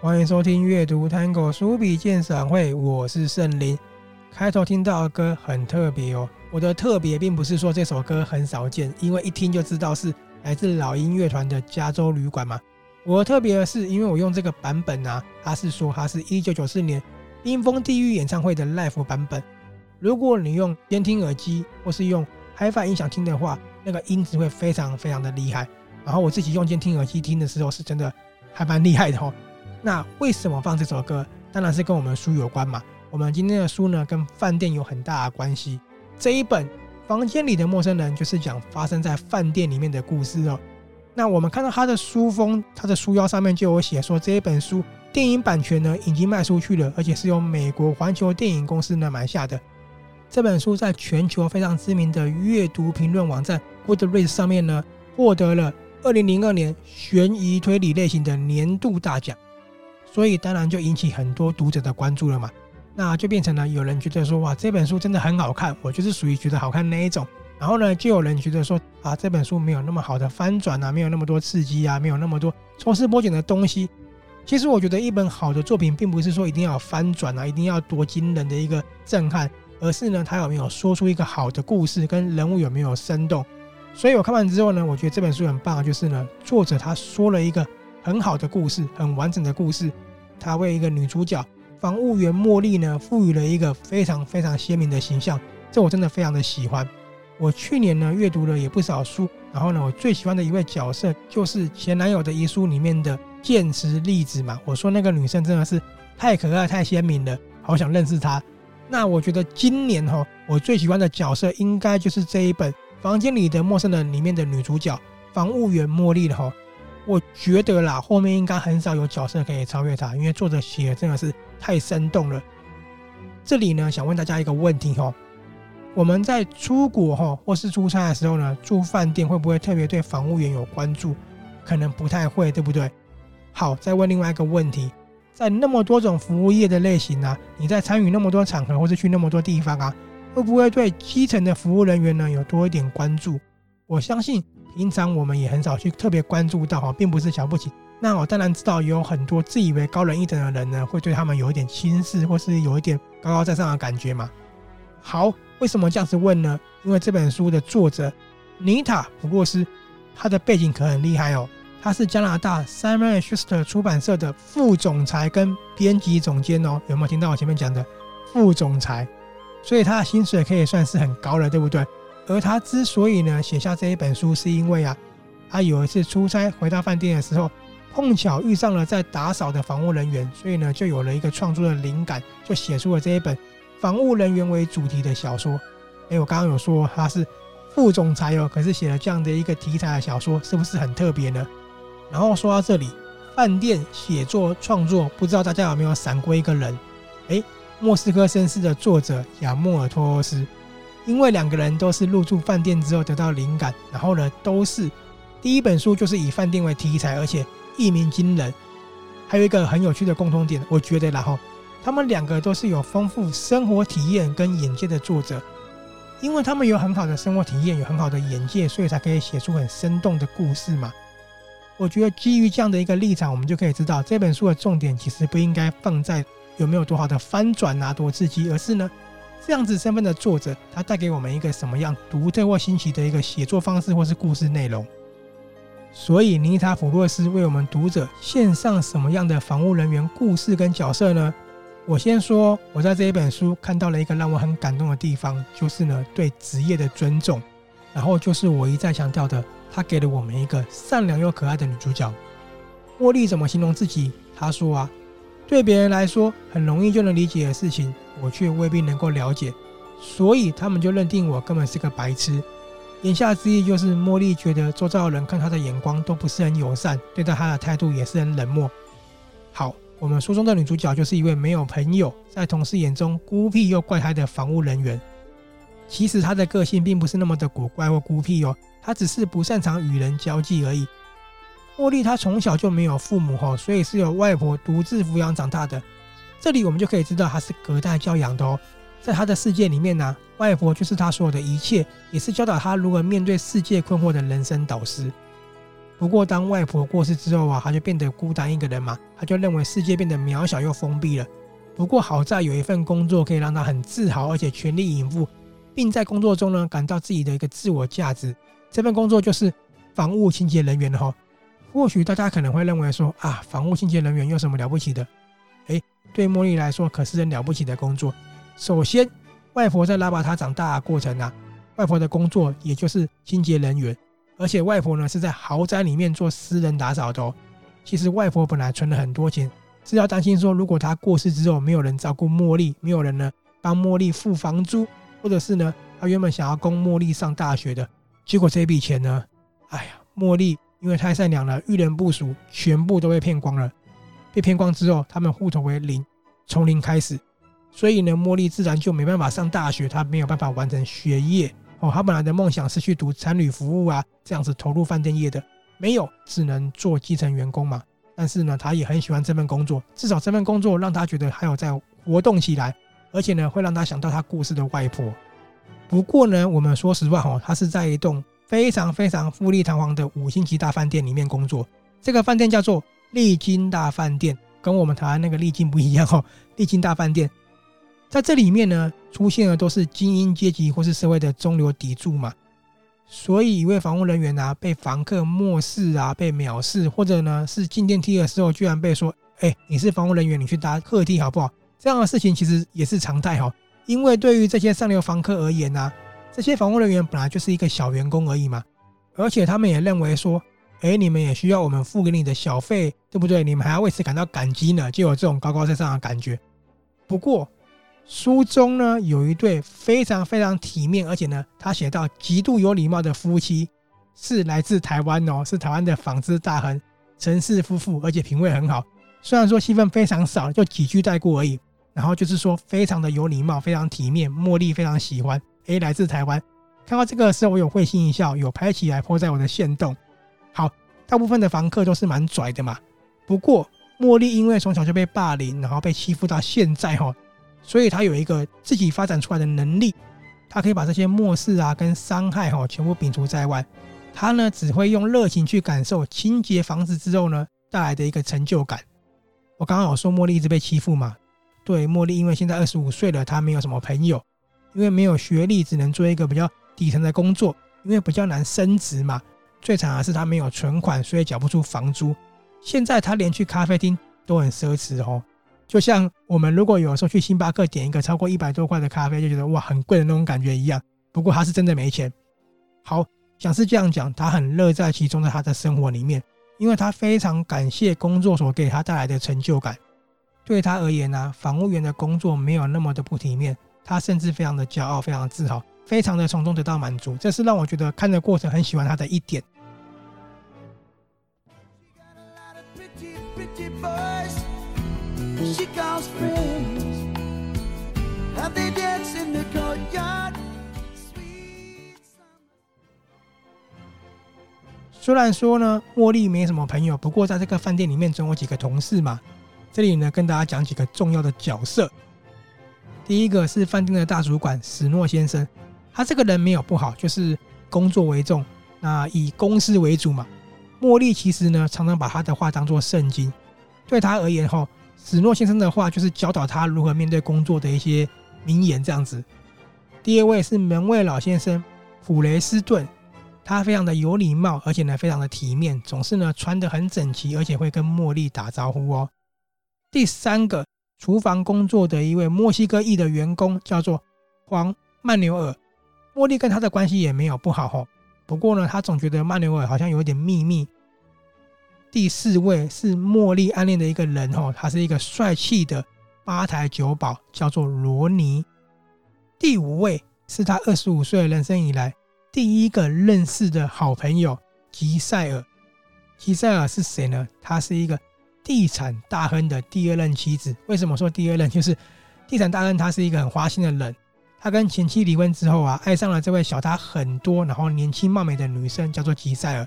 欢迎收听阅读 Tango 书笔鉴赏会，我是圣灵。开头听到的歌很特别哦，我的特别并不是说这首歌很少见，因为一听就知道是来自老鹰乐团的《加州旅馆》嘛。我特别的是，因为我用这个版本啊，它是说它是一九九四年冰封地狱演唱会的 Live 版本。如果你用监听耳机或是用 HiFi 音响听的话，那个音质会非常非常的厉害。然后我自己用监听耳机听的时候，是真的还蛮厉害的哦。那为什么放这首歌？当然是跟我们书有关嘛。我们今天的书呢，跟饭店有很大的关系。这一本《房间里的陌生人》就是讲发生在饭店里面的故事哦。那我们看到它的书封，它的书腰上面就有写说，这一本书电影版权呢已经卖出去了，而且是由美国环球电影公司呢买下的。这本书在全球非常知名的阅读评论网站 Goodreads 上面呢，获得了二零零二年悬疑推理类型的年度大奖。所以当然就引起很多读者的关注了嘛，那就变成了有人觉得说，哇，这本书真的很好看，我就是属于觉得好看那一种。然后呢，就有人觉得说，啊，这本书没有那么好的翻转啊，没有那么多刺激啊，没有那么多抽丝剥茧的东西。其实我觉得一本好的作品，并不是说一定要翻转啊，一定要多惊人的一个震撼，而是呢，它有没有说出一个好的故事，跟人物有没有生动。所以我看完之后呢，我觉得这本书很棒，就是呢，作者他说了一个。很好的故事，很完整的故事。他为一个女主角房务员茉莉呢，赋予了一个非常非常鲜明的形象。这我真的非常的喜欢。我去年呢阅读了也不少书，然后呢，我最喜欢的一位角色就是前男友的遗书里面的剑持丽子嘛。我说那个女生真的是太可爱、太鲜明了，好想认识她。那我觉得今年哈，我最喜欢的角色应该就是这一本《房间里的陌生人》里面的女主角房务员茉莉了哈。我觉得啦，后面应该很少有角色可以超越他，因为作者写的真的是太生动了。这里呢，想问大家一个问题哈：我们在出国哈或是出差的时候呢，住饭店会不会特别对房务员有关注？可能不太会，对不对？好，再问另外一个问题：在那么多种服务业的类型啊，你在参与那么多场合或是去那么多地方啊，会不会对基层的服务人员呢有多一点关注？我相信。平常我们也很少去特别关注到哈，并不是瞧不起。那我当然知道有很多自以为高人一等的人呢，会对他们有一点轻视，或是有一点高高在上的感觉嘛。好，为什么这样子问呢？因为这本书的作者妮塔·普洛斯，他的背景可很厉害哦。他是加拿大 Simon & Schuster 出版社的副总裁跟编辑总监哦。有没有听到我前面讲的副总裁？所以他的薪水可以算是很高了，对不对？而他之所以呢写下这一本书，是因为啊，他有一次出差回到饭店的时候，碰巧遇上了在打扫的房务人员，所以呢就有了一个创作的灵感，就写出了这一本房务人员为主题的小说。哎，我刚刚有说他是副总裁哦，可是写了这样的一个题材的小说，是不是很特别呢？然后说到这里，饭店写作创作，不知道大家有没有闪过一个人？哎，莫斯科绅士的作者亚莫尔托斯。因为两个人都是入住饭店之后得到灵感，然后呢，都是第一本书就是以饭店为题材，而且一鸣惊人。还有一个很有趣的共通点，我觉得然后他们两个都是有丰富生活体验跟眼界的作者，因为他们有很好的生活体验，有很好的眼界，所以才可以写出很生动的故事嘛。我觉得基于这样的一个立场，我们就可以知道这本书的重点其实不应该放在有没有多好的翻转啊，多刺激，而是呢。这样子身份的作者，他带给我们一个什么样独特或新奇的一个写作方式，或是故事内容？所以，尼塔·普洛斯为我们读者献上什么样的房务人员故事跟角色呢？我先说，我在这一本书看到了一个让我很感动的地方，就是呢对职业的尊重，然后就是我一再强调的，他给了我们一个善良又可爱的女主角。茉莉怎么形容自己？她说啊。对别人来说很容易就能理解的事情，我却未必能够了解，所以他们就认定我根本是个白痴。言下之意就是，茉莉觉得周遭的人看她的眼光都不是很友善，对待她的态度也是很冷漠。好，我们书中的女主角就是一位没有朋友，在同事眼中孤僻又怪胎的房务人员。其实她的个性并不是那么的古怪或孤僻哦，她只是不擅长与人交际而已。茉莉她从小就没有父母哦，所以是由外婆独自抚养长大的。这里我们就可以知道他是隔代教养的哦。在他的世界里面呢，外婆就是他所有的一切，也是教导他如何面对世界困惑的人生导师。不过当外婆过世之后啊，他就变得孤单一个人嘛，他就认为世界变得渺小又封闭了。不过好在有一份工作可以让他很自豪，而且全力以赴，并在工作中呢感到自己的一个自我价值。这份工作就是房屋清洁人员哈。或许大家可能会认为说啊，房屋清洁人员有什么了不起的？对茉莉来说可是很了不起的工作。首先，外婆在拉拔她长大的过程啊，外婆的工作也就是清洁人员，而且外婆呢是在豪宅里面做私人打扫的哦。其实外婆本来存了很多钱，是要担心说如果她过世之后没有人照顾茉莉，没有人呢帮茉莉付房租，或者是呢她原本想要供茉莉上大学的，结果这笔钱呢，哎呀，茉莉。因为太善良了，遇人不淑，全部都被骗光了。被骗光之后，他们户头为零，从零开始。所以呢，茉莉自然就没办法上大学，她没有办法完成学业。哦，她本来的梦想是去读餐旅服务啊，这样子投入饭店业的，没有，只能做基层员工嘛。但是呢，她也很喜欢这份工作，至少这份工作让她觉得还有在活动起来，而且呢，会让她想到她故事的外婆。不过呢，我们说实话哈，她是在一栋。非常非常富丽堂皇的五星级大饭店里面工作，这个饭店叫做丽晶大饭店，跟我们台湾那个丽晶不一样哦。丽晶大饭店在这里面呢，出现的都是精英阶级或是社会的中流砥柱嘛。所以一位房务人员啊，被房客漠视啊，被藐视，或者呢是进电梯的时候，居然被说：“哎，你是房务人员，你去搭客梯好不好？”这样的事情其实也是常态哈。因为对于这些上流房客而言呢。这些房务人员本来就是一个小员工而已嘛，而且他们也认为说，哎，你们也需要我们付给你的小费，对不对？你们还要为此感到感激呢，就有这种高高在上的感觉。不过书中呢有一对非常非常体面，而且呢他写到极度有礼貌的夫妻，是来自台湾哦，是台湾的纺织大亨陈氏夫妇，而且品味很好。虽然说戏份非常少，就几句带过而已。然后就是说非常的有礼貌，非常体面，茉莉非常喜欢。诶，来自台湾，看到这个时候，我有会心一笑，有拍起来泼在我的线动。好，大部分的房客都是蛮拽的嘛。不过茉莉因为从小就被霸凌，然后被欺负到现在哈，所以她有一个自己发展出来的能力，她可以把这些漠视啊跟伤害哈全部摒除在外。她呢只会用热情去感受清洁房子之后呢带来的一个成就感。我刚刚有说茉莉一直被欺负嘛？对，茉莉因为现在二十五岁了，她没有什么朋友。因为没有学历，只能做一个比较底层的工作，因为比较难升职嘛。最惨的是他没有存款，所以缴不出房租。现在他连去咖啡厅都很奢侈哦，就像我们如果有时候去星巴克点一个超过一百多块的咖啡，就觉得哇很贵的那种感觉一样。不过他是真的没钱。好，想是这样讲，他很乐在其中，在他的生活里面，因为他非常感谢工作所给他带来的成就感。对他而言呢、啊，房务员的工作没有那么的不体面。他甚至非常的骄傲，非常的自豪，非常的从中得到满足，这是让我觉得看的过程很喜欢他的一点。虽然说呢，茉莉没什么朋友，不过在这个饭店里面总有几个同事嘛。这里呢，跟大家讲几个重要的角色。第一个是饭店的大主管史诺先生，他这个人没有不好，就是工作为重，那以公司为主嘛。茉莉其实呢，常常把他的话当作圣经，对他而言哈，史诺先生的话就是教导他如何面对工作的一些名言这样子。第二位是门卫老先生普雷斯顿，他非常的有礼貌，而且呢非常的体面，总是呢穿得很整齐，而且会跟茉莉打招呼哦。第三个。厨房工作的一位墨西哥裔的员工叫做黄曼纽尔，茉莉跟他的关系也没有不好吼。不过呢，他总觉得曼纽尔好像有一点秘密。第四位是茉莉暗恋的一个人哦，他是一个帅气的吧台酒保，叫做罗尼。第五位是他二十五岁人生以来第一个认识的好朋友吉赛尔。吉赛尔是谁呢？他是一个。地产大亨的第二任妻子，为什么说第二任？就是地产大亨他是一个很花心的人，他跟前妻离婚之后啊，爱上了这位小他很多，然后年轻貌美的女生，叫做吉赛尔。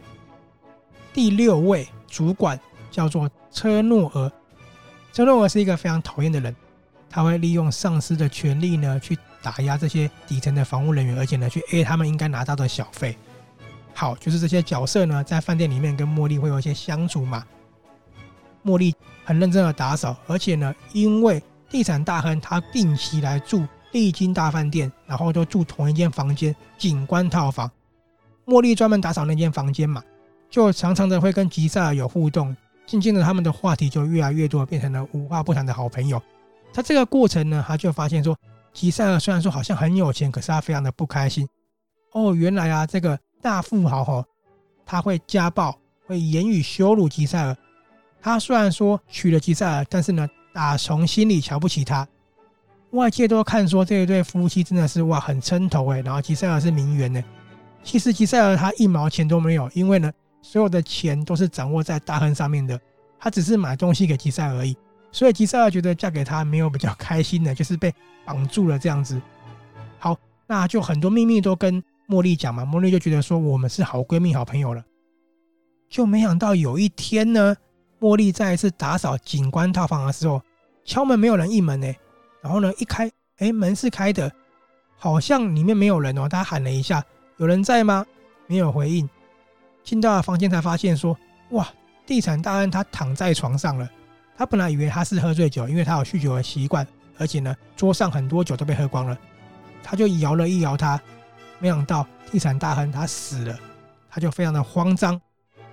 第六位主管叫做车诺尔，车诺尔是一个非常讨厌的人，他会利用上司的权力呢，去打压这些底层的房务人员，而且呢，去 A 他们应该拿到的小费。好，就是这些角色呢，在饭店里面跟茉莉会有一些相处嘛。茉莉很认真的打扫，而且呢，因为地产大亨他定期来住丽晶大饭店，然后都住同一间房间景观套房。茉莉专门打扫那间房间嘛，就常常的会跟吉赛尔有互动。渐渐的，他们的话题就越来越多，变成了无话不谈的好朋友。他这个过程呢，他就发现说，吉赛尔虽然说好像很有钱，可是他非常的不开心。哦，原来啊，这个。大富豪哈，他会家暴，会言语羞辱吉赛尔。他虽然说娶了吉赛尔，但是呢，打从心里瞧不起他。外界都看说这一对夫妻真的是哇，很称头哎。然后吉赛尔是名媛呢。其实吉赛尔他一毛钱都没有，因为呢，所有的钱都是掌握在大亨上面的。他只是买东西给吉赛尔而已。所以吉赛尔觉得嫁给他没有比较开心的，就是被绑住了这样子。好，那就很多秘密都跟。茉莉讲嘛，茉莉就觉得说我们是好闺蜜、好朋友了，就没想到有一天呢，茉莉再一次打扫景观套房的时候，敲门没有人应门呢，然后呢一开，哎，门是开的，好像里面没有人哦。她喊了一下，有人在吗？没有回应。进到房间才发现说，哇，地产大亨他躺在床上了。他本来以为他是喝醉酒，因为他有酗酒的习惯，而且呢桌上很多酒都被喝光了，他就摇了一摇他。没想到地产大亨他死了，他就非常的慌张，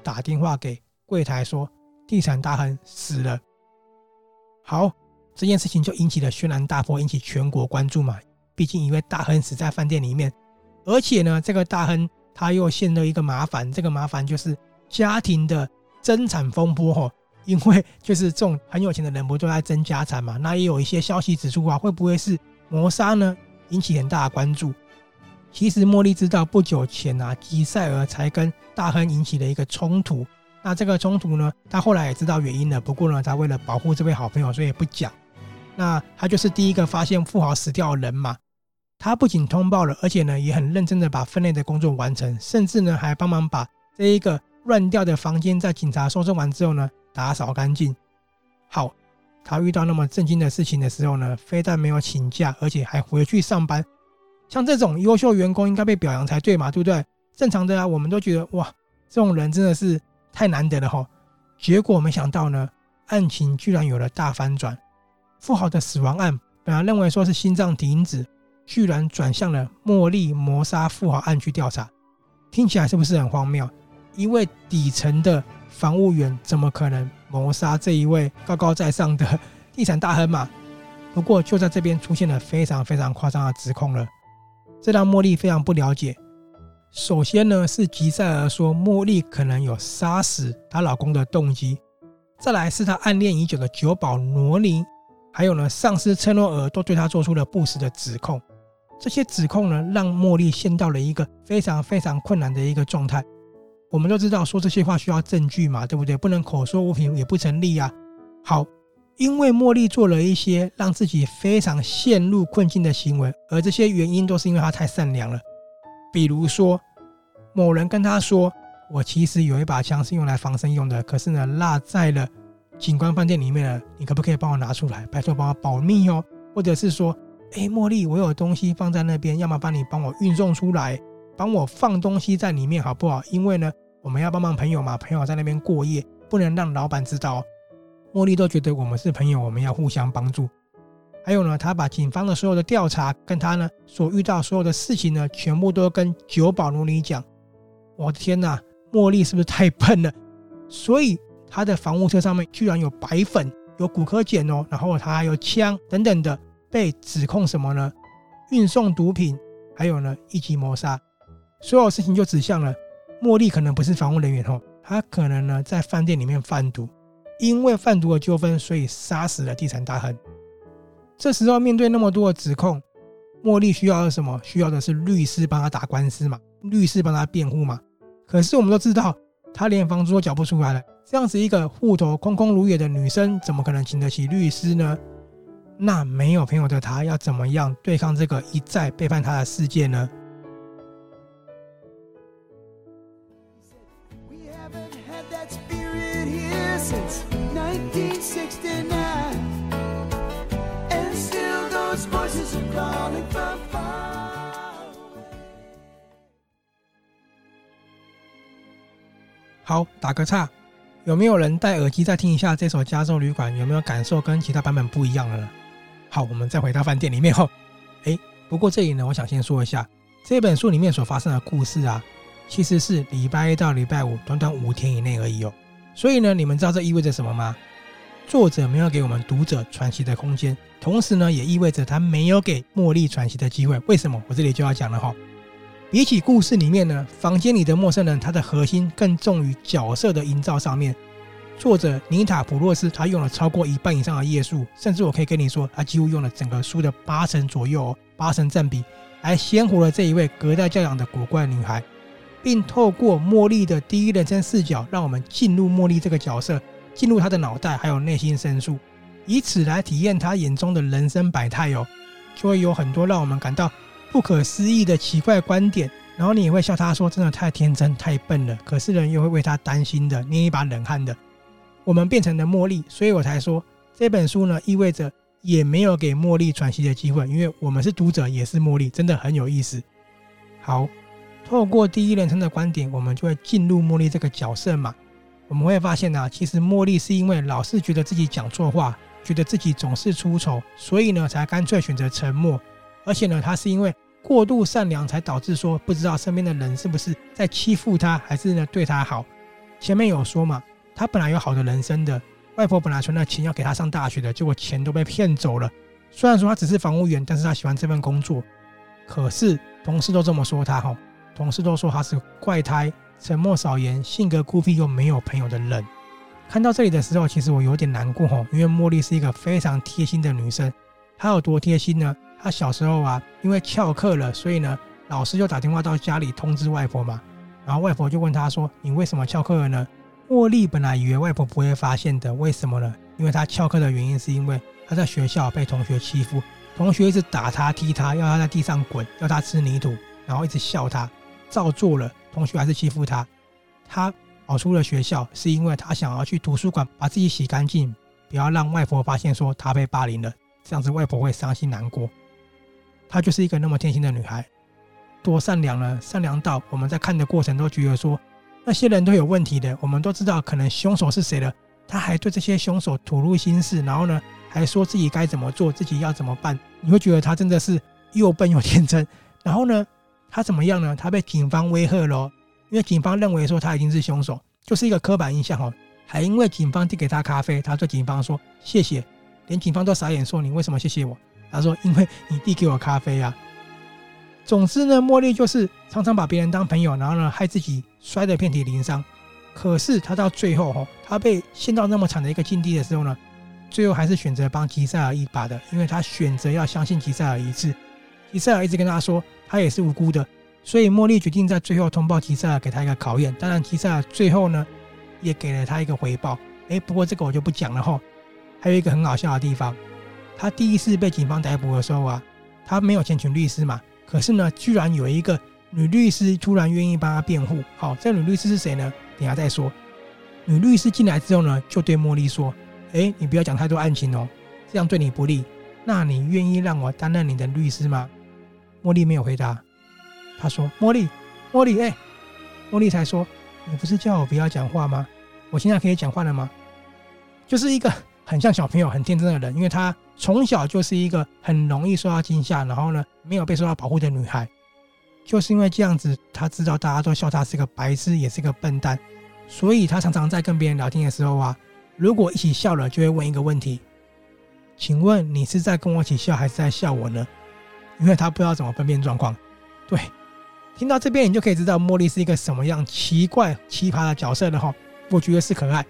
打电话给柜台说地产大亨死了。好，这件事情就引起了轩然大波，引起全国关注嘛。毕竟一位大亨死在饭店里面，而且呢，这个大亨他又陷入一个麻烦，这个麻烦就是家庭的争产风波吼。因为就是这种很有钱的人不都在争家产嘛，那也有一些消息指出啊，会不会是谋杀呢？引起很大的关注。其实茉莉知道，不久前啊，吉赛尔才跟大亨引起了一个冲突。那这个冲突呢，他后来也知道原因了。不过呢，他为了保护这位好朋友，所以也不讲。那他就是第一个发现富豪死掉的人嘛。他不仅通报了，而且呢，也很认真的把分内的工作完成，甚至呢，还帮忙把这一个乱掉的房间，在警察搜身完之后呢，打扫干净。好，他遇到那么震惊的事情的时候呢，非但没有请假，而且还回去上班。像这种优秀员工应该被表扬才对嘛，对不对？正常的啊，我们都觉得哇，这种人真的是太难得了哈。结果没想到呢，案情居然有了大反转。富豪的死亡案本来认为说是心脏停止，居然转向了茉莉谋杀富豪案去调查。听起来是不是很荒谬？一位底层的防务员怎么可能谋杀这一位高高在上的地产大亨嘛？不过就在这边出现了非常非常夸张的指控了。这让茉莉非常不了解。首先呢，是吉赛尔说茉莉可能有杀死她老公的动机；再来是她暗恋已久的酒保罗尼，还有呢，上司车诺尔都对她做出了不实的指控。这些指控呢，让茉莉陷到了一个非常非常困难的一个状态。我们都知道说这些话需要证据嘛，对不对？不能口说无凭也不成立啊。好。因为茉莉做了一些让自己非常陷入困境的行为，而这些原因都是因为她太善良了。比如说，某人跟她说：“我其实有一把枪是用来防身用的，可是呢，落在了警官饭店里面了。你可不可以帮我拿出来？拜托帮我保密哦。”或者是说：“哎，茉莉，我有东西放在那边，要么帮你帮我运送出来，帮我放东西在里面好不好？因为呢，我们要帮忙朋友嘛，朋友在那边过夜，不能让老板知道。”茉莉都觉得我们是朋友，我们要互相帮助。还有呢，他把警方的所有的调查跟他呢所遇到所有的事情呢，全部都跟酒保罗尼讲。我的天哪，茉莉是不是太笨了？所以他的房务车上面居然有白粉、有骨科碱哦，然后他还有枪等等的，被指控什么呢？运送毒品，还有呢一级谋杀。所有事情就指向了茉莉可能不是房务人员哦，她可能呢在饭店里面贩毒。因为贩毒的纠纷，所以杀死了地产大亨。这时候面对那么多的指控，茉莉需要什么？需要的是律师帮他打官司嘛，律师帮他辩护嘛。可是我们都知道，她连房租都缴不出来了，这样子一个户头空空如也的女生，怎么可能请得起律师呢？那没有朋友的他要怎么样对抗这个一再背叛他的世界呢？好，打个岔，有没有人戴耳机再听一下这首《加州旅馆》？有没有感受跟其他版本不一样了呢？好，我们再回到饭店里面后，哎，不过这里呢，我想先说一下这本书里面所发生的故事啊，其实是礼拜一到礼拜五，短短五天以内而已哦。所以呢，你们知道这意味着什么吗？作者没有给我们读者喘息的空间，同时呢，也意味着他没有给茉莉喘息的机会。为什么？我这里就要讲了哈。比起故事里面呢，房间里的陌生人，他的核心更重于角色的营造上面。作者妮塔·普洛斯他用了超过一半以上的页数，甚至我可以跟你说，他几乎用了整个书的八成左右哦，八成占比，来鲜活了这一位隔代教养的古怪女孩，并透过茉莉的第一人称视角，让我们进入茉莉这个角色，进入她的脑袋还有内心深处，以此来体验她眼中的人生百态哦，就会有很多让我们感到。不可思议的奇怪观点，然后你也会笑他说：“真的太天真、太笨了。”可是人又会为他担心的，捏一把冷汗的。我们变成了茉莉，所以我才说这本书呢，意味着也没有给茉莉喘息的机会，因为我们是读者，也是茉莉，真的很有意思。好，透过第一人称的观点，我们就会进入茉莉这个角色嘛。我们会发现呢，其实茉莉是因为老是觉得自己讲错话，觉得自己总是出丑，所以呢，才干脆选择沉默。而且呢，她是因为过度善良，才导致说不知道身边的人是不是在欺负她，还是呢对她好。前面有说嘛，他本来有好的人生的，外婆本来存了钱要给他上大学的，结果钱都被骗走了。虽然说他只是房务员，但是他喜欢这份工作。可是同事都这么说他哈，同事都说他是怪胎，沉默少言，性格孤僻又没有朋友的人。看到这里的时候，其实我有点难过哈，因为茉莉是一个非常贴心的女生。她有多贴心呢？她小时候啊，因为翘课了，所以呢，老师就打电话到家里通知外婆嘛。然后外婆就问他说：“你为什么翘课了呢？”茉莉本来以为外婆不会发现的，为什么呢？因为她翘课的原因是因为她在学校被同学欺负，同学一直打她、踢她，要她在地上滚，要她吃泥土，然后一直笑她，照做了，同学还是欺负她。她跑出了学校，是因为她想要去图书馆把自己洗干净，不要让外婆发现说她被霸凌了，这样子外婆会伤心难过。她就是一个那么贴心的女孩，多善良呢？善良到我们在看的过程都觉得说，那些人都有问题的。我们都知道可能凶手是谁了，他还对这些凶手吐露心事，然后呢，还说自己该怎么做，自己要怎么办。你会觉得他真的是又笨又天真。然后呢，他怎么样呢？他被警方威吓了，因为警方认为说他已经是凶手，就是一个刻板印象哦。还因为警方递给他咖啡，他对警方说谢谢，连警方都傻眼，说你为什么谢谢我？他说：“因为你递给我咖啡啊。”总之呢，茉莉就是常常把别人当朋友，然后呢，害自己摔得遍体鳞伤。可是她到最后，哦，她被陷到那么惨的一个境地的时候呢，最后还是选择帮吉赛尔一把的，因为他选择要相信吉赛尔一次。吉赛尔一直跟他说，他也是无辜的，所以茉莉决定在最后通报吉赛尔，给他一个考验。当然，吉赛尔最后呢，也给了他一个回报。哎，不过这个我就不讲了哈。还有一个很好笑的地方。他第一次被警方逮捕的时候啊，他没有钱请律师嘛。可是呢，居然有一个女律师突然愿意帮他辩护。好，这女律师是谁呢？等下再说。女律师进来之后呢，就对茉莉说：“哎，你不要讲太多案情哦，这样对你不利。那你愿意让我担任你的律师吗？”茉莉没有回答。他说：“茉莉，茉莉，哎，茉莉才说，你不是叫我不要讲话吗？我现在可以讲话了吗？”就是一个。很像小朋友，很天真的人，因为她从小就是一个很容易受到惊吓，然后呢，没有被受到保护的女孩。就是因为这样子，她知道大家都笑她是个白痴，也是个笨蛋，所以她常常在跟别人聊天的时候啊，如果一起笑了，就会问一个问题：请问你是在跟我一起笑，还是在笑我呢？因为她不知道怎么分辨状况。对，听到这边你就可以知道茉莉是一个什么样奇怪奇葩的角色了哈。我觉得是可爱。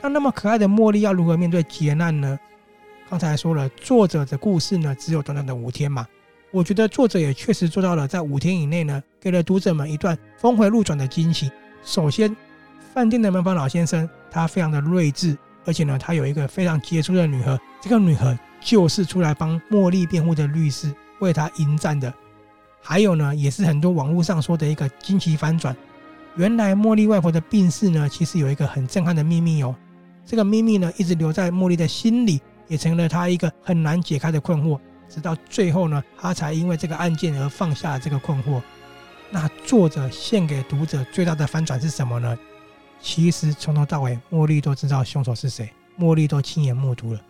那那么可爱的茉莉要如何面对劫难呢？刚才说了，作者的故事呢，只有短短的五天嘛。我觉得作者也确实做到了，在五天以内呢，给了读者们一段峰回路转的惊喜。首先，饭店的门房老先生他非常的睿智，而且呢，他有一个非常杰出的女儿，这个女儿就是出来帮茉莉辩护的律师，为他迎战的。还有呢，也是很多网络上说的一个惊奇反转。原来茉莉外婆的病逝呢，其实有一个很震撼的秘密哦。这个秘密呢，一直留在茉莉的心里，也成了她一个很难解开的困惑。直到最后呢，她才因为这个案件而放下了这个困惑。那作者献给读者最大的反转是什么呢？其实从头到尾，茉莉都知道凶手是谁，茉莉都亲眼目睹了。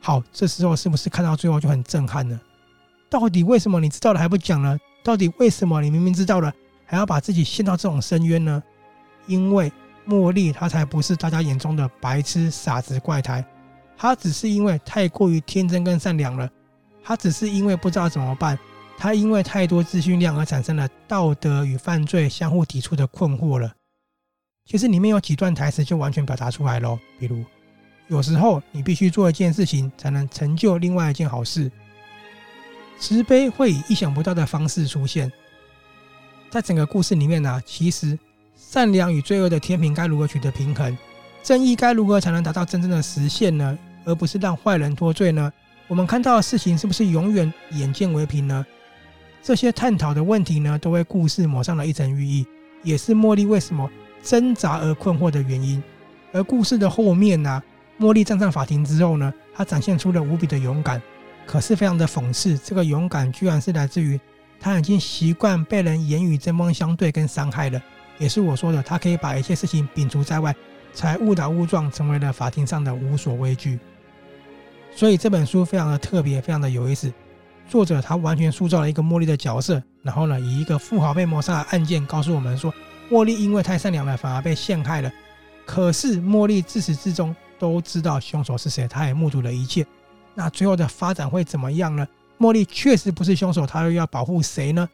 好，这时候是不是看到最后就很震撼呢？到底为什么你知道了还不讲呢？到底为什么你明明知道了，还要把自己陷到这种深渊呢？因为茉莉她才不是大家眼中的白痴、傻子、怪胎，她只是因为太过于天真跟善良了。她只是因为不知道怎么办，她因为太多资讯量而产生了道德与犯罪相互抵触的困惑了。其实里面有几段台词就完全表达出来了，比如有时候你必须做一件事情才能成就另外一件好事，慈悲会以意想不到的方式出现。在整个故事里面呢、其实善良与罪恶的天平该如何取得平衡，正义该如何才能达到真正的实现呢？而不是让坏人脱罪呢？我们看到的事情是不是永远眼见为凭呢？这些探讨的问题呢，都为故事抹上了一层寓意，也是茉莉为什么挣扎而困惑的原因，而故事的后面呢、茉莉站上法庭之后呢，她展现出了无比的勇敢，可是非常的讽刺，这个勇敢居然是来自于她已经习惯被人言语针锋相对跟伤害了，也是我说的，他可以把一切事情摒除在外，才误打误撞成为了法庭上的无所畏惧。所以这本书非常的特别，非常的有意思，作者他完全塑造了一个茉莉的角色，然后呢，以一个富豪被谋杀的案件告诉我们说。茉莉因为太善良了，反而被陷害了。可是茉莉自始至终都知道凶手是谁，她也目睹了一切。那最后的发展会怎么样呢？茉莉确实不是凶手，她又要保护谁呢？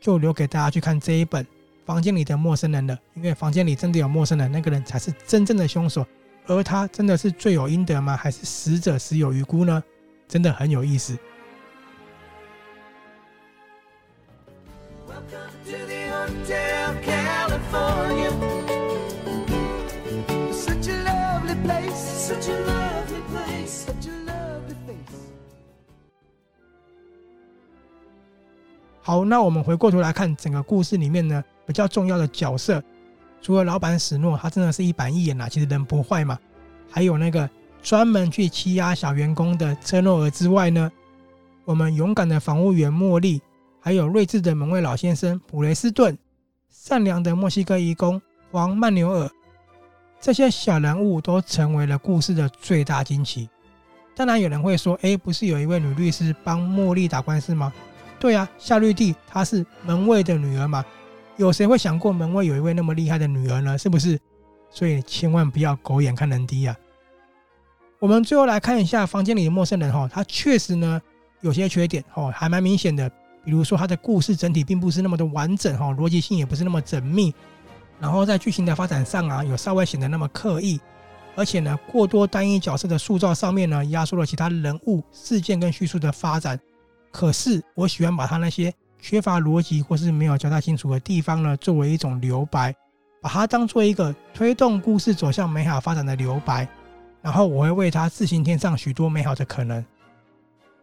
就留给大家去看这一本《房间里的陌生人》了。因为房间里真的有陌生人，那个人才是真正的凶手。而他真的是罪有应得吗？还是死者死有余辜呢？真的很有意思。好，那我们回过头来看整个故事里面呢，比较重要的角色，除了老板史诺，他真的是一板一眼呐，其实人不坏嘛。还有那个专门去欺压小员工的车诺尔之外呢，我们勇敢的防务员茉莉，还有睿智的门卫老先生普雷斯顿，善良的墨西哥移工黄曼纽尔，这些小人物都成为了故事的最大惊奇。当然，有人会说，哎，不是有一位女律师帮茉莉打官司吗？对啊，夏绿蒂她是门卫的女儿嘛，有谁会想过门卫有一位那么厉害的女儿呢？是不是？所以千万不要狗眼看人低啊！我们最后来看一下房间里的陌生人哈，他确实呢有些缺点哦，还蛮明显的，比如说他的故事整体并不是那么的完整哈，逻辑性也不是那么缜密，然后在剧情的发展上啊，有稍微显得那么刻意，而且呢过多单一角色的塑造上面呢，压缩了其他人物、事件跟叙述的发展。可是，我喜欢把他那些缺乏逻辑或是没有交代清楚的地方呢，作为一种留白，把它当做一个推动故事走向美好发展的留白，然后我会为它自行添上许多美好的可能。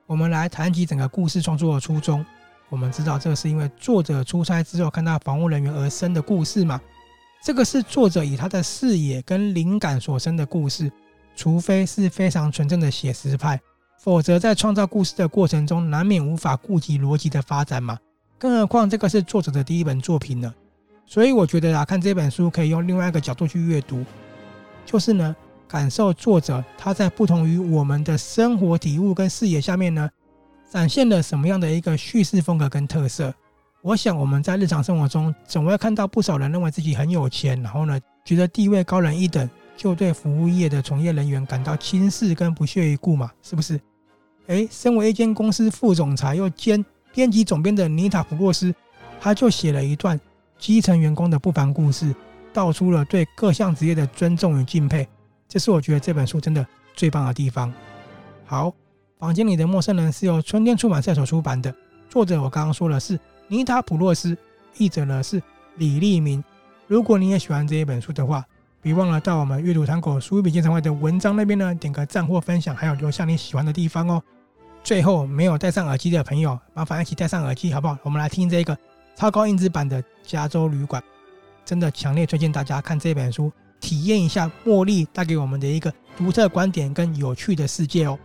我们来谈及整个故事创作的初衷。我们知道，这是因为作者出差之后看到房务人员而生的故事嘛。这个是作者以他的视野跟灵感所生的故事，除非是非常纯正的写实派。否则，在创造故事的过程中，难免无法顾及逻辑的发展嘛。更何况，这个是作者的第一本作品呢。所以，我觉得啊，看这本书可以用另外一个角度去阅读，就是呢，感受作者他在不同于我们的生活体悟跟视野下面呢，展现了什么样的一个叙事风格跟特色。我想，我们在日常生活中总会看到不少人认为自己很有钱，然后呢，觉得地位高人一等。就对服务业的从业人员感到轻视跟不屑一顾嘛，是不是？诶，身为一间公司副总裁又兼编辑总编的尼塔普洛斯，他就写了一段基层员工的不凡故事，道出了对各项职业的尊重与敬佩。这是我觉得这本书真的最棒的地方。好，房间里的陌生人是由春天出版社所出版的，作者我刚刚说了是尼塔普洛斯，译者呢是李立明。如果你也喜欢这一本书的话，别忘了到我们阅读探戈书富比鉴赏会的文章那边呢，点个赞或分享，还有留下你喜欢的地方哦。最后没有戴上耳机的朋友，麻烦一起戴上耳机，好不好？我们来听这个超高音质版的《加州旅馆》，真的强烈推荐大家看这本书，体验一下茉莉带给我们的一个独特观点跟有趣的世界哦。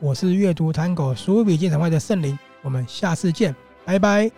我是阅读探戈书富比鉴赏会的圣灵，我们下次见，拜拜。